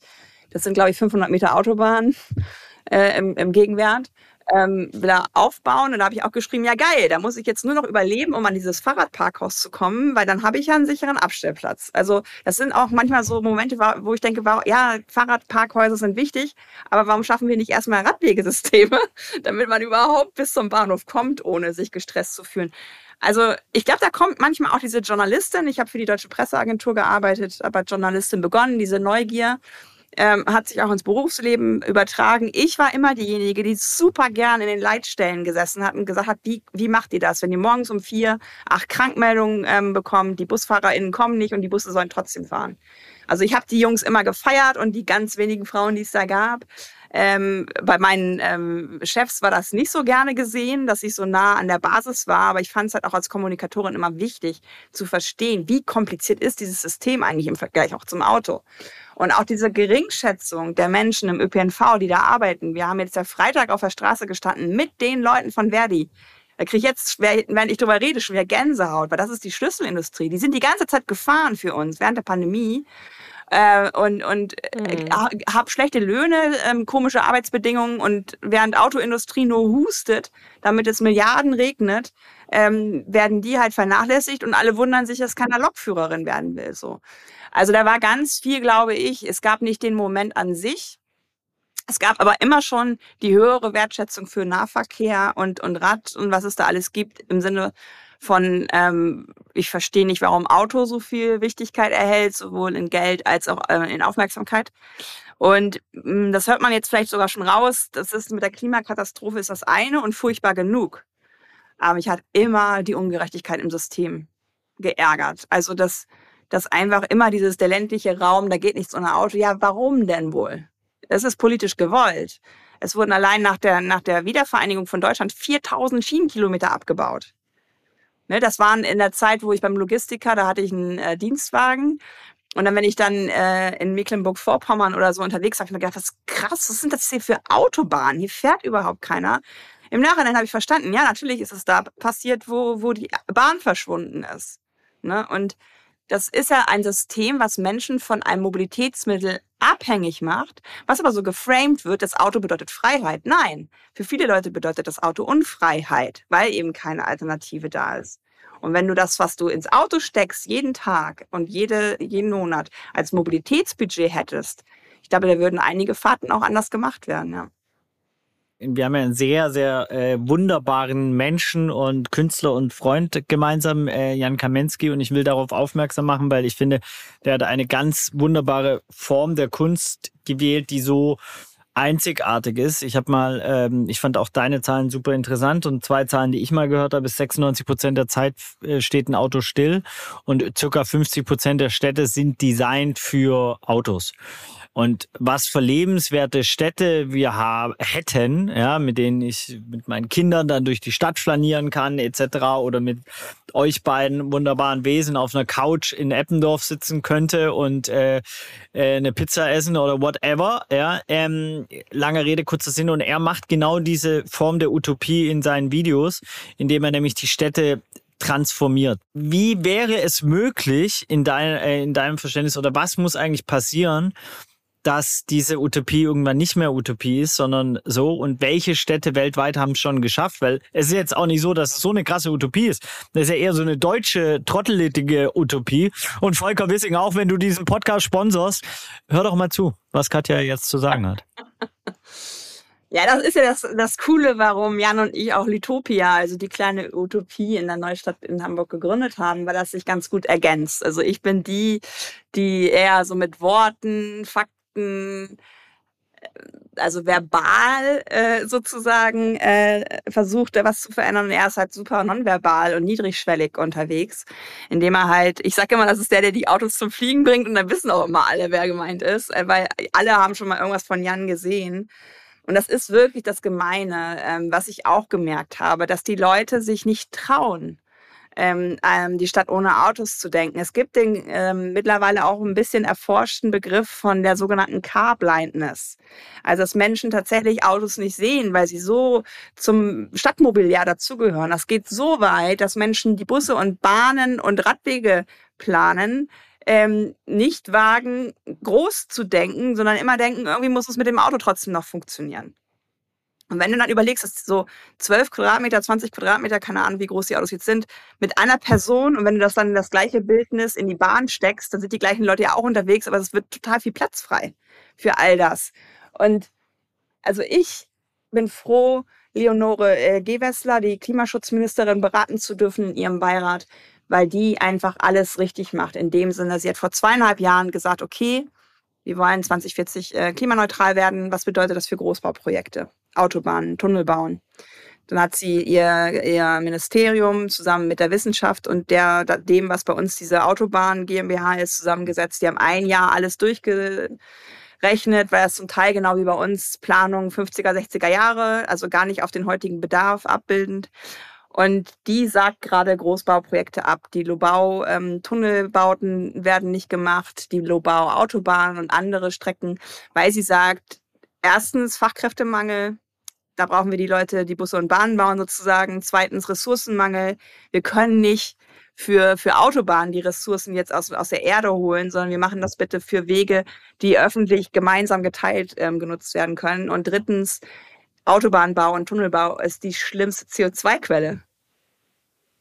Das sind, glaube ich, 500 Meter Autobahn [laughs] äh, im, im Gegenwert ähm, will er aufbauen. Und da habe ich auch geschrieben, ja geil, da muss ich jetzt nur noch überleben, um an dieses Fahrradparkhaus zu kommen, weil dann habe ich ja einen sicheren Abstellplatz. Also das sind auch manchmal so Momente, wo ich denke, ja, Fahrradparkhäuser sind wichtig, aber warum schaffen wir nicht erstmal Radwegesysteme, [laughs] damit man überhaupt bis zum Bahnhof kommt, ohne sich gestresst zu fühlen. Also ich glaube, da kommt manchmal auch diese Journalistin, ich habe für die Deutsche Presseagentur gearbeitet, aber Journalistin begonnen, diese Neugier ähm, hat sich auch ins Berufsleben übertragen. Ich war immer diejenige, die super gern in den Leitstellen gesessen hat und gesagt hat, wie, wie macht ihr das, wenn ihr morgens um vier acht Krankmeldungen ähm, bekommt, die BusfahrerInnen kommen nicht und die Busse sollen trotzdem fahren. Also ich habe die Jungs immer gefeiert und die ganz wenigen Frauen, die es da gab. Ähm, bei meinen ähm, Chefs war das nicht so gerne gesehen, dass ich so nah an der Basis war, aber ich fand es halt auch als Kommunikatorin immer wichtig zu verstehen, wie kompliziert ist dieses System eigentlich im Vergleich auch zum Auto. Und auch diese Geringschätzung der Menschen im ÖPNV, die da arbeiten. Wir haben jetzt ja Freitag auf der Straße gestanden mit den Leuten von Verdi. Da kriege ich jetzt, während ich darüber rede, schon wieder Gänsehaut, weil das ist die Schlüsselindustrie. Die sind die ganze Zeit gefahren für uns während der Pandemie äh, und, und äh, mhm. habe schlechte Löhne, ähm, komische Arbeitsbedingungen und während Autoindustrie nur hustet, damit es Milliarden regnet, ähm, werden die halt vernachlässigt und alle wundern sich, dass keiner Lokführerin werden will. So. Also da war ganz viel, glaube ich. Es gab nicht den Moment an sich. Es gab aber immer schon die höhere Wertschätzung für Nahverkehr und, und Rad und was es da alles gibt im Sinne von, ähm, ich verstehe nicht, warum Auto so viel Wichtigkeit erhält, sowohl in Geld als auch äh, in Aufmerksamkeit. Und mh, mm, das hört man jetzt vielleicht sogar schon raus. Das ist mit der Klimakatastrophe ist das eine und furchtbar genug. Aber mich hat immer die Ungerechtigkeit im System geärgert. Also das, das einfach immer dieses der ländliche Raum, da geht nichts ohne Auto. Ja, warum denn wohl? Das ist politisch gewollt. Es wurden allein nach der, nach der Wiedervereinigung von Deutschland 4000 Schienenkilometer abgebaut. Ne, das waren in der Zeit, wo ich beim Logistiker, da hatte ich einen äh, Dienstwagen. Und dann, wenn ich dann äh, in Mecklenburg-Vorpommern oder so unterwegs war, habe ich mir gedacht, was krass, was sind das hier für Autobahnen? Hier fährt überhaupt keiner. Im Nachhinein habe ich verstanden, ja, natürlich ist es da passiert, wo, wo die Bahn verschwunden ist. Ne? Und das ist ja ein System, was Menschen von einem Mobilitätsmittel abhängig macht, was aber so geframed wird, das Auto bedeutet Freiheit. Nein, für viele Leute bedeutet das Auto Unfreiheit, weil eben keine Alternative da ist. Und wenn du das, was du ins Auto steckst, jeden Tag und jede, jeden Monat als Mobilitätsbudget hättest, ich glaube, da würden einige Fahrten auch anders gemacht werden, ja wir haben ja einen sehr, sehr äh, wunderbaren Menschen und Künstler und Freund gemeinsam, äh, Jan Kamensky, und ich will darauf aufmerksam machen, weil ich finde, der hat eine ganz wunderbare Form der Kunst gewählt, die so einzigartig ist. Ich habe mal, ähm, ich fand auch deine Zahlen super interessant und zwei Zahlen, die ich mal gehört habe, ist 96 Prozent der Zeit äh, steht ein Auto still und circa 50 Prozent der Städte sind designt für Autos. Und was für lebenswerte Städte wir haben, hätten, ja, mit denen ich mit meinen Kindern dann durch die Stadt flanieren kann, etc. oder mit euch beiden wunderbaren Wesen auf einer Couch in Eppendorf sitzen könnte und äh, äh, eine Pizza essen oder whatever. Ja, ähm, lange Rede, kurzer Sinn. Und er macht genau diese Form der Utopie in seinen Videos, indem er nämlich die Städte transformiert. Wie wäre es möglich in, dein, äh, in deinem Verständnis oder was muss eigentlich passieren, dass diese Utopie irgendwann nicht mehr Utopie ist, sondern so. Und welche Städte weltweit haben es schon geschafft? Weil es ist jetzt auch nicht so, dass es so eine krasse Utopie ist. Das ist ja eher so eine deutsche, trottelige Utopie. Und Volker Wissing, auch wenn du diesen Podcast sponsorst, hör doch mal zu, was Katja jetzt zu sagen hat. [laughs] Ja, das ist ja das, das Coole, warum Jan und ich auch Litopia, also die kleine Utopie in der Neustadt in Hamburg gegründet haben, weil das sich ganz gut ergänzt. Also ich bin die, die eher so mit Worten, Fakten, äh, also verbal äh, sozusagen äh, versucht, was zu verändern. Und er ist halt super nonverbal und niedrigschwellig unterwegs, indem er halt, ich sage immer, das ist der, der die Autos zum Fliegen bringt und dann wissen auch immer alle, wer gemeint ist, äh, weil alle haben schon mal irgendwas von Jan gesehen. Und das ist wirklich das Gemeine, ähm, was ich auch gemerkt habe, dass die Leute sich nicht trauen, ähm, die Stadt ohne Autos zu denken. Es gibt den ähm, mittlerweile auch ein bisschen erforschten Begriff von der sogenannten Car Blindness. Also dass Menschen tatsächlich Autos nicht sehen, weil sie so zum Stadtmobiliar dazugehören. Das geht so weit, dass Menschen die Busse und Bahnen und Radwege planen, ähm, nicht wagen, groß zu denken, sondern immer denken, irgendwie muss es mit dem Auto trotzdem noch funktionieren. Und wenn du dann überlegst, dass so 12 Quadratmeter, 20 Quadratmeter, keine Ahnung, wie groß die Autos jetzt sind, mit einer Person und wenn du das dann in das gleiche Bildnis in die Bahn steckst, dann sind die gleichen Leute ja auch unterwegs, aber es wird total viel Platz frei für all das. Und also ich bin froh, Leonore äh, Gewessler, die Klimaschutzministerin, beraten zu dürfen in ihrem Beirat, weil die einfach alles richtig macht. In dem Sinne, sie hat vor zweieinhalb Jahren gesagt, okay, wir wollen 2040 äh, klimaneutral werden. Was bedeutet das für Großbauprojekte? Autobahnen, Tunnel bauen. Dann hat sie ihr, ihr Ministerium zusammen mit der Wissenschaft und der, dem, was bei uns diese Autobahn GmbH ist, zusammengesetzt. Die haben ein Jahr alles durchgerechnet, weil es zum Teil genau wie bei uns Planung 50er, 60er Jahre, also gar nicht auf den heutigen Bedarf abbildend. Und die sagt gerade Großbauprojekte ab. Die Lobau-Tunnelbauten ähm, werden nicht gemacht, die Lobau-Autobahnen und andere Strecken, weil sie sagt, erstens Fachkräftemangel, da brauchen wir die Leute, die Busse und Bahnen bauen sozusagen. Zweitens Ressourcenmangel. Wir können nicht für, für Autobahnen die Ressourcen jetzt aus, aus der Erde holen, sondern wir machen das bitte für Wege, die öffentlich gemeinsam geteilt ähm, genutzt werden können. Und drittens, Autobahnbau und Tunnelbau ist die schlimmste CO2-Quelle.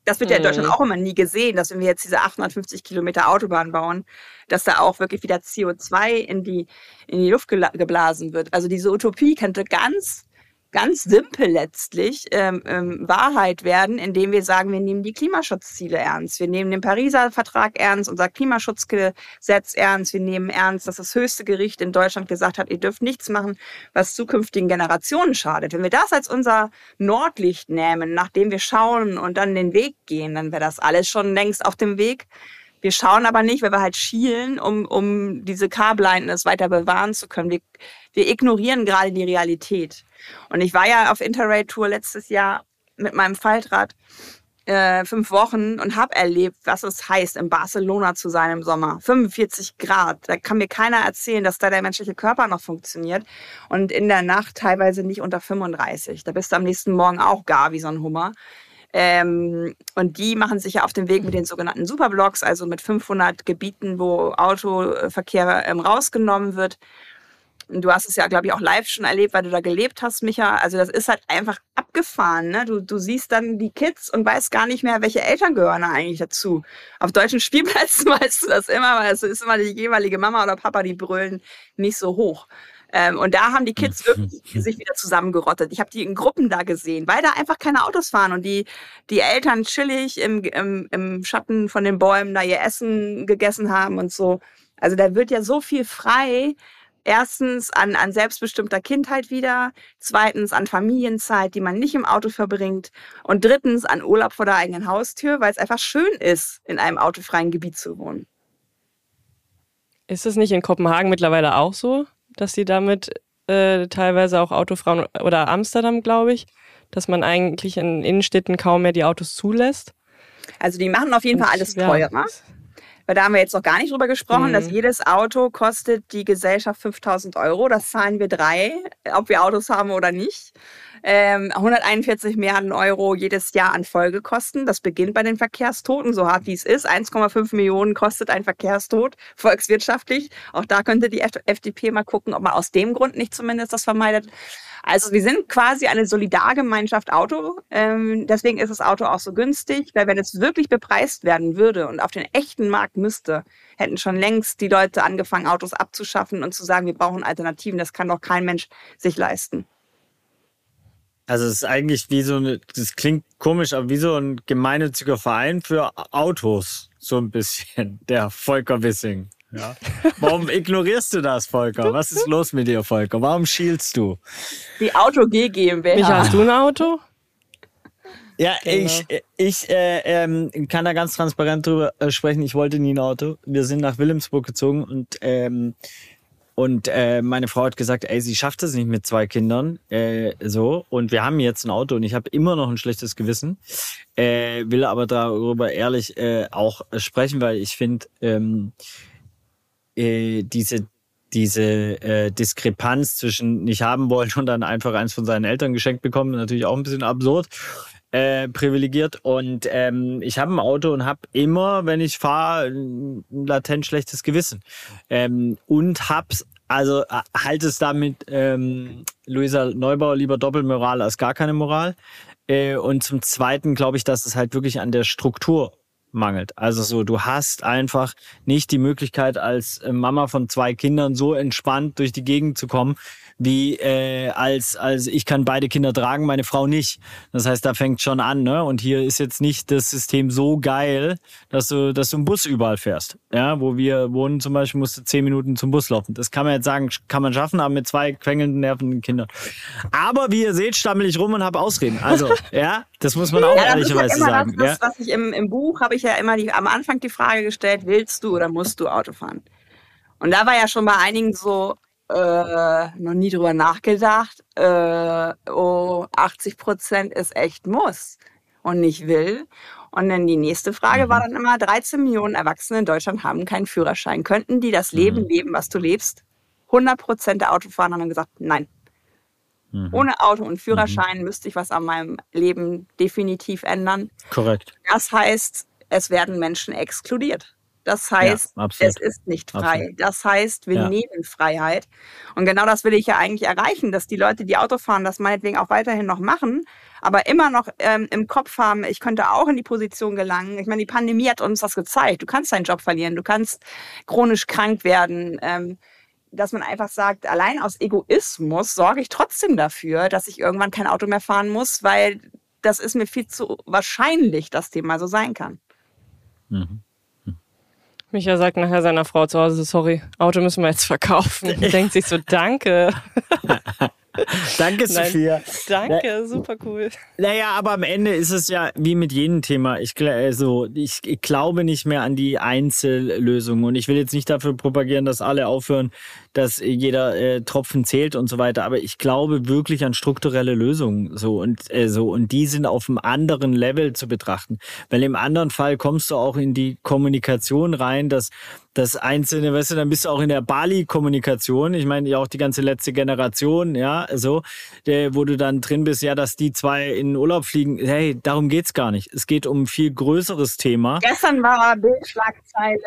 Das wird ja in Deutschland mhm. auch immer nie gesehen, dass wenn wir jetzt diese 850 Kilometer Autobahn bauen, dass da auch wirklich wieder CO2 in die, in die Luft geblasen wird. Also diese Utopie könnte ganz ganz simpel letztlich ähm, ähm, Wahrheit werden, indem wir sagen, wir nehmen die Klimaschutzziele ernst. Wir nehmen den Pariser Vertrag ernst, unser Klimaschutzgesetz ernst. Wir nehmen ernst, dass das höchste Gericht in Deutschland gesagt hat, ihr dürft nichts machen, was zukünftigen Generationen schadet. Wenn wir das als unser Nordlicht nehmen, nachdem wir schauen und dann den Weg gehen, dann wäre das alles schon längst auf dem Weg. Wir schauen aber nicht, weil wir halt schielen, um, um diese Car-Blindness weiter bewahren zu können. Wir, wir ignorieren gerade die Realität. Und ich war ja auf Interrail-Tour letztes Jahr mit meinem Faltrad äh, fünf Wochen und habe erlebt, was es heißt, in Barcelona zu sein im Sommer. 45 Grad. Da kann mir keiner erzählen, dass da der menschliche Körper noch funktioniert. Und in der Nacht teilweise nicht unter 35. Da bist du am nächsten Morgen auch gar wie so ein Hummer. Ähm, und die machen sich ja auf den Weg mit den sogenannten Superblocks, also mit 500 Gebieten, wo Autoverkehr ähm, rausgenommen wird. Du hast es ja, glaube ich, auch live schon erlebt, weil du da gelebt hast, Micha. Also das ist halt einfach abgefahren. Ne? Du, du siehst dann die Kids und weißt gar nicht mehr, welche Eltern gehören da eigentlich dazu. Auf deutschen [laughs] Spielplätzen weißt du das immer, weil es ist immer die jeweilige Mama oder Papa, die brüllen nicht so hoch. Ähm, und da haben die Kids wirklich sich wieder zusammengerottet. Ich habe die in Gruppen da gesehen, weil da einfach keine Autos fahren und die, die Eltern chillig im, im, im Schatten von den Bäumen da ihr Essen gegessen haben und so. Also da wird ja so viel frei. Erstens an, an selbstbestimmter Kindheit wieder, zweitens an Familienzeit, die man nicht im Auto verbringt und drittens an Urlaub vor der eigenen Haustür, weil es einfach schön ist, in einem autofreien Gebiet zu wohnen. Ist es nicht in Kopenhagen mittlerweile auch so, dass sie damit äh, teilweise auch Autofrauen oder Amsterdam, glaube ich, dass man eigentlich in Innenstädten kaum mehr die Autos zulässt? Also die machen auf jeden Fall alles teurer. Ja. Weil da haben wir jetzt noch gar nicht drüber gesprochen, mhm. dass jedes Auto kostet die Gesellschaft 5000 Euro. Das zahlen wir drei, ob wir Autos haben oder nicht ähm, 141 Milliarden Euro jedes Jahr an Folgekosten. Das beginnt bei den Verkehrstoten, so hart wie es ist. 1,5 Millionen kostet ein Verkehrstod [laughs] volkswirtschaftlich. Auch da könnte die FDP mal gucken, ob man aus dem Grund nicht zumindest das vermeidet. Also wir sind quasi eine Solidargemeinschaft Auto. Ähm, deswegen ist das Auto auch so günstig, weil wenn es wirklich bepreist werden würde und auf den echten Markt müsste, hätten schon längst die Leute angefangen, Autos abzuschaffen und zu sagen, wir brauchen Alternativen. Das kann doch kein Mensch sich leisten. Also es ist eigentlich wie so eine, das klingt komisch, aber wie so ein gemeinnütziger Verein für Autos, so ein bisschen, [laughs] der Volker Wissing. Ja. Warum ignorierst du das, Volker? [laughs] Was ist los mit dir, Volker? Warum schielst du? Die Auto G GmbH. Micha, hast du ein Auto? Ja, genau. ich, ich äh, ähm, kann da ganz transparent drüber äh, sprechen. Ich wollte nie ein Auto. Wir sind nach Wilhelmsburg gezogen und ähm, und äh, meine Frau hat gesagt, ey, sie schafft es nicht mit zwei Kindern. Äh, so. Und wir haben jetzt ein Auto und ich habe immer noch ein schlechtes Gewissen. Äh, will aber darüber ehrlich äh, auch sprechen, weil ich finde, ähm, äh, diese diese äh, Diskrepanz zwischen nicht haben wollen und dann einfach eins von seinen Eltern geschenkt bekommen, natürlich auch ein bisschen absurd äh, privilegiert und ähm, ich habe ein Auto und habe immer, wenn ich fahre, ein latent schlechtes Gewissen ähm, und hab's also äh, halt es damit ähm, Luisa Neubauer lieber Doppelmoral als gar keine Moral. Äh, und zum Zweiten glaube ich, dass es halt wirklich an der Struktur mangelt. Also so, du hast einfach nicht die Möglichkeit als äh, Mama von zwei Kindern so entspannt durch die Gegend zu kommen, wie äh, als, als ich kann beide Kinder tragen, meine Frau nicht. Das heißt, da fängt schon an, ne? Und hier ist jetzt nicht das System so geil, dass du, dass du im Bus überall fährst. Ja, wo wir wohnen zum Beispiel, musst du zehn Minuten zum Bus laufen. Das kann man jetzt sagen, kann man schaffen, aber mit zwei quengelnden, nervenden Kindern. Aber wie ihr seht, stammel ich rum und habe Ausreden. Also, [laughs] ja, das muss man auch ja, ehrlicherweise ja sagen. Das, ja? was ich im, im Buch habe ich ja immer die, am Anfang die Frage gestellt, willst du oder musst du Auto fahren? Und da war ja schon bei einigen so, äh, noch nie drüber nachgedacht. Äh, oh, 80 Prozent ist echt muss und nicht will. Und dann die nächste Frage war mhm. dann immer, 13 Millionen Erwachsene in Deutschland haben keinen Führerschein. Könnten die das Leben mhm. leben, was du lebst? 100 Prozent der Autofahrer haben gesagt, nein. Mhm. Ohne Auto und Führerschein mhm. müsste ich was an meinem Leben definitiv ändern. Korrekt. Das heißt, es werden Menschen exkludiert. Das heißt, ja, es ist nicht frei. Absolut. Das heißt, wir ja. nehmen Freiheit. Und genau das will ich ja eigentlich erreichen, dass die Leute, die Auto fahren, das meinetwegen auch weiterhin noch machen, aber immer noch ähm, im Kopf haben, ich könnte auch in die Position gelangen. Ich meine, die Pandemie hat uns das gezeigt. Du kannst deinen Job verlieren, du kannst chronisch krank werden. Ähm, dass man einfach sagt, allein aus Egoismus sorge ich trotzdem dafür, dass ich irgendwann kein Auto mehr fahren muss, weil das ist mir viel zu wahrscheinlich, dass dem mal so sein kann. Mhm. Micha sagt nachher seiner Frau zu Hause, sorry, Auto müssen wir jetzt verkaufen. [laughs] Denkt sich so, danke. [laughs] [laughs] Danke, Sophia. Danke, Na, super cool. Naja, aber am Ende ist es ja wie mit jedem Thema. Ich, also, ich, ich glaube nicht mehr an die Einzellösung. Und ich will jetzt nicht dafür propagieren, dass alle aufhören, dass jeder äh, Tropfen zählt und so weiter. Aber ich glaube wirklich an strukturelle Lösungen. So und äh, so und die sind auf einem anderen Level zu betrachten. Weil im anderen Fall kommst du auch in die Kommunikation rein, dass das Einzelne, weißt du, dann bist du auch in der Bali-Kommunikation. Ich meine, ja auch die ganze letzte Generation, ja, so, der, wo du dann drin bist, ja, dass die zwei in den Urlaub fliegen. Hey, darum geht's gar nicht. Es geht um ein viel größeres Thema. Gestern war Bildschlagzeile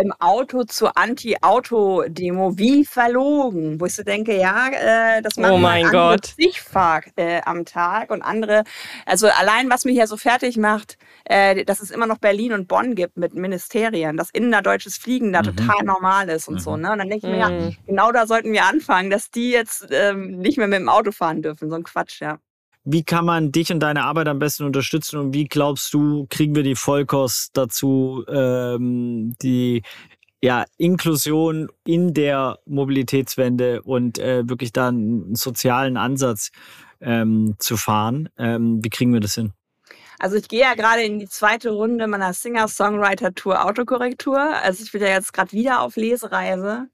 im Auto zur Anti-Auto-Demo. Wie verlogen? Wo ich so denke, ja, äh, das machen oh mein Gott. fahre äh, am Tag und andere. Also allein, was mich ja so fertig macht, äh, dass es immer noch Berlin und Bonn gibt mit Ministerien, dass innerdeutsches Fliegen da mhm. total normal ist und mhm. so. Ne? Und dann denke ich mir, ja, mhm. genau da sollten wir anfangen, dass die jetzt ähm, nicht mehr mit dem Auto fahren dürfen. So ein Quatsch, ja. Wie kann man dich und deine Arbeit am besten unterstützen und wie glaubst du, kriegen wir die Vollkost dazu, ähm, die ja, Inklusion in der Mobilitätswende und äh, wirklich da einen sozialen Ansatz ähm, zu fahren? Ähm, wie kriegen wir das hin? Also ich gehe ja gerade in die zweite Runde meiner Singer-Songwriter-Tour Autokorrektur. Also ich bin ja jetzt gerade wieder auf Lesereise.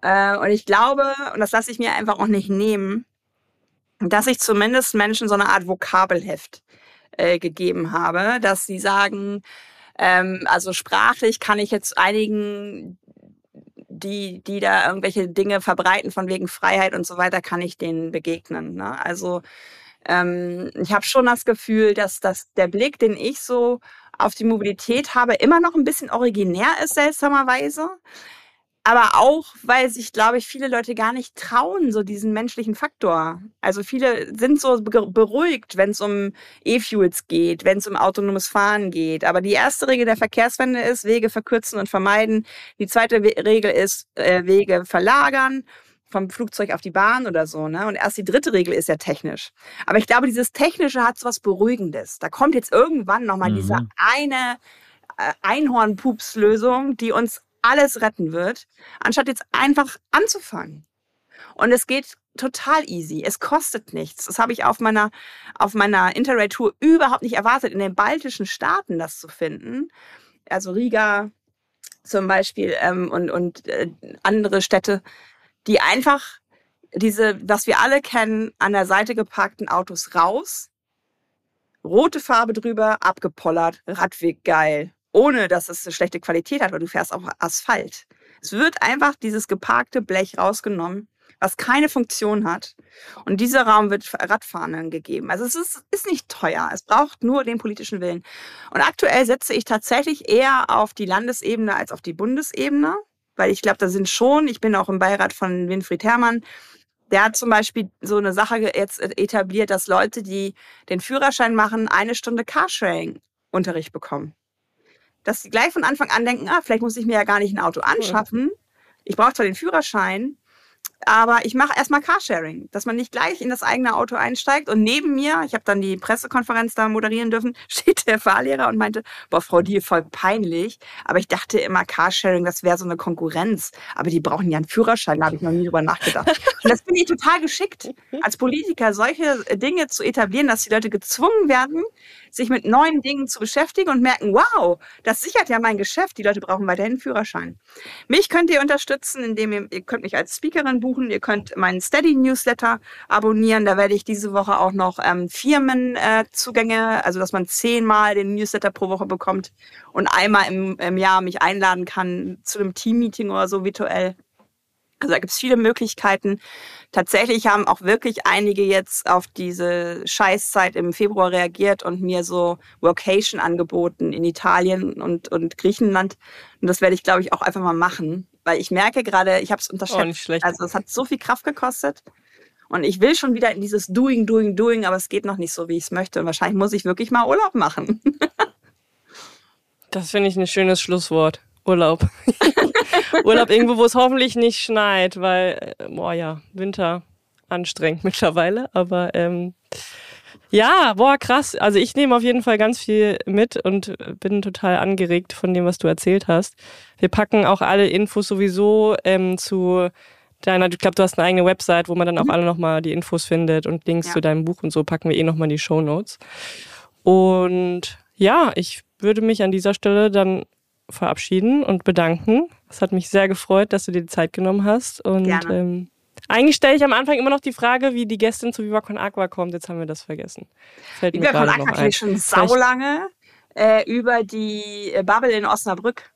Äh, und ich glaube, und das lasse ich mir einfach auch nicht nehmen, dass ich zumindest Menschen so eine Art Vokabelheft äh, gegeben habe, dass sie sagen, ähm, also sprachlich kann ich jetzt einigen, die, die da irgendwelche Dinge verbreiten von wegen Freiheit und so weiter, kann ich denen begegnen. Ne? Also ähm, ich habe schon das Gefühl, dass, dass der Blick, den ich so auf die Mobilität habe, immer noch ein bisschen originär ist, seltsamerweise aber auch, weil sich, glaube ich, viele Leute gar nicht trauen, so diesen menschlichen Faktor. Also viele sind so beruhigt, wenn es um E-Fuels geht, wenn es um autonomes Fahren geht. Aber die erste Regel der Verkehrswende ist Wege verkürzen und vermeiden. Die zweite Regel ist äh, Wege verlagern vom Flugzeug auf die Bahn oder so, ne? Und erst die dritte Regel ist ja technisch. Aber ich glaube, dieses Technische hat so was Beruhigendes. Da kommt jetzt irgendwann nochmal mhm. diese eine äh, Einhornpups-Lösung, die uns alles retten wird, anstatt jetzt einfach anzufangen. Und es geht total easy. Es kostet nichts. Das habe ich auf meiner, auf meiner Interrail-Tour überhaupt nicht erwartet, in den baltischen Staaten das zu finden. Also Riga zum Beispiel ähm, und, und äh, andere Städte, die einfach diese, was wir alle kennen, an der Seite geparkten Autos raus, rote Farbe drüber, abgepollert, Radweg geil ohne dass es eine schlechte Qualität hat, weil du fährst auf Asphalt. Es wird einfach dieses geparkte Blech rausgenommen, was keine Funktion hat. Und dieser Raum wird Radfahrern gegeben. Also es ist, ist nicht teuer. Es braucht nur den politischen Willen. Und aktuell setze ich tatsächlich eher auf die Landesebene als auf die Bundesebene, weil ich glaube, da sind schon, ich bin auch im Beirat von Winfried Herrmann, der hat zum Beispiel so eine Sache jetzt etabliert, dass Leute, die den Führerschein machen, eine Stunde Carsharing-Unterricht bekommen dass sie gleich von Anfang an denken, ah, vielleicht muss ich mir ja gar nicht ein Auto anschaffen. Ich brauche zwar den Führerschein, aber ich mache erstmal Carsharing, dass man nicht gleich in das eigene Auto einsteigt. Und neben mir, ich habe dann die Pressekonferenz da moderieren dürfen, [laughs] steht der Fahrlehrer und meinte, boah, Frau Die, voll peinlich. Aber ich dachte immer, Carsharing, das wäre so eine Konkurrenz. Aber die brauchen ja einen Führerschein, da habe ich noch nie drüber nachgedacht. Und das finde ich total geschickt, als Politiker solche Dinge zu etablieren, dass die Leute gezwungen werden, sich mit neuen Dingen zu beschäftigen und merken, wow, das sichert ja mein Geschäft. Die Leute brauchen weiterhin Führerschein. Mich könnt ihr unterstützen, indem ihr, ihr könnt mich als Speakerin buchen. Ihr könnt meinen Steady-Newsletter abonnieren. Da werde ich diese Woche auch noch ähm, Firmenzugänge, äh, also dass man zehnmal den Newsletter pro Woche bekommt und einmal im, im Jahr mich einladen kann zu einem Team-Meeting oder so virtuell. Also da gibt es viele Möglichkeiten. Tatsächlich haben auch wirklich einige jetzt auf diese Scheißzeit im Februar reagiert und mir so Workation angeboten in Italien und, und Griechenland. Und das werde ich, glaube ich, auch einfach mal machen. Weil ich merke gerade, ich habe es unterschätzt. Oh, nicht schlecht. Also es hat so viel Kraft gekostet. Und ich will schon wieder in dieses Doing, Doing, Doing, aber es geht noch nicht so, wie ich es möchte. Und wahrscheinlich muss ich wirklich mal Urlaub machen. [laughs] das finde ich ein schönes Schlusswort. Urlaub. [laughs] [laughs] Urlaub irgendwo, wo es hoffentlich nicht schneit, weil, äh, boah ja, Winter anstrengend [laughs] mittlerweile. Aber ähm, ja, boah, krass. Also ich nehme auf jeden Fall ganz viel mit und bin total angeregt von dem, was du erzählt hast. Wir packen auch alle Infos sowieso ähm, zu deiner, ich glaube, du hast eine eigene Website, wo man dann auch mhm. alle nochmal die Infos findet und Links ja. zu deinem Buch und so packen wir eh nochmal in die Show Notes. Und ja, ich würde mich an dieser Stelle dann verabschieden und bedanken. Es hat mich sehr gefreut, dass du dir die Zeit genommen hast. Und Gerne. Ähm, eigentlich stelle ich am Anfang immer noch die Frage, wie die Gästin zu Viva Con Aqua kommt. Jetzt haben wir das vergessen. Fällt Viva Con Aqua kenne ich schon saulange äh, über die äh, Bubble in Osnabrück,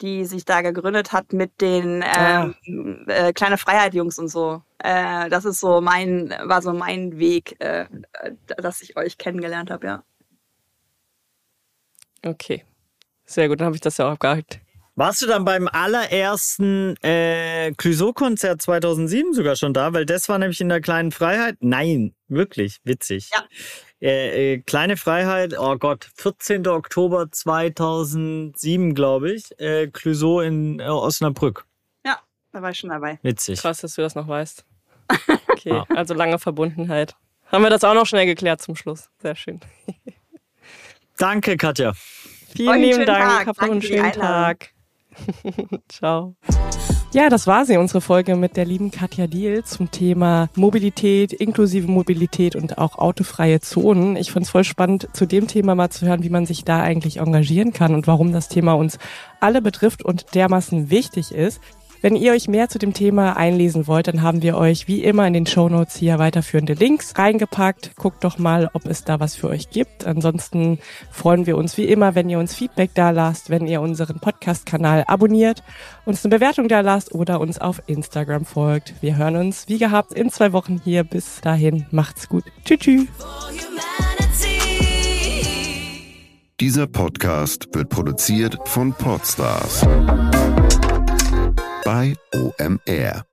die sich da gegründet hat mit den ah. ähm, äh, Kleine Freiheit-Jungs und so. Äh, das ist so mein, war so mein Weg, äh, dass ich euch kennengelernt habe, ja. Okay. Sehr gut, dann habe ich das ja auch abgehakt. Warst du dann beim allerersten äh, Clouseau-Konzert 2007 sogar schon da? Weil das war nämlich in der Kleinen Freiheit. Nein, wirklich witzig. Ja. Äh, äh, Kleine Freiheit, oh Gott, 14. Oktober 2007, glaube ich. Äh, Clouseau in äh, Osnabrück. Ja, da war ich schon dabei. Witzig. Krass, dass du das noch weißt. [laughs] Okay, ja. also lange Verbundenheit. Haben wir das auch noch schnell geklärt zum Schluss. Sehr schön. Danke, Katja. Vielen lieben Dank. Tag. Habt noch einen schönen Tag. [laughs] Ciao. Ja, das war sie, unsere Folge mit der lieben Katja Diel zum Thema Mobilität, inklusive Mobilität und auch autofreie Zonen. Ich fand es voll spannend, zu dem Thema mal zu hören, wie man sich da eigentlich engagieren kann und warum das Thema uns alle betrifft und dermaßen wichtig ist. Wenn ihr euch mehr zu dem Thema einlesen wollt, dann haben wir euch wie immer in den Show Notes hier weiterführende Links reingepackt. Guckt doch mal, ob es da was für euch gibt. Ansonsten freuen wir uns wie immer, wenn ihr uns Feedback da lasst, wenn ihr unseren Podcast-Kanal abonniert, uns eine Bewertung da lasst oder uns auf Instagram folgt. Wir hören uns wie gehabt in zwei Wochen hier. Bis dahin, macht's gut. Tschüss. tschüss. Dieser Podcast wird produziert von Podstars bei OMR.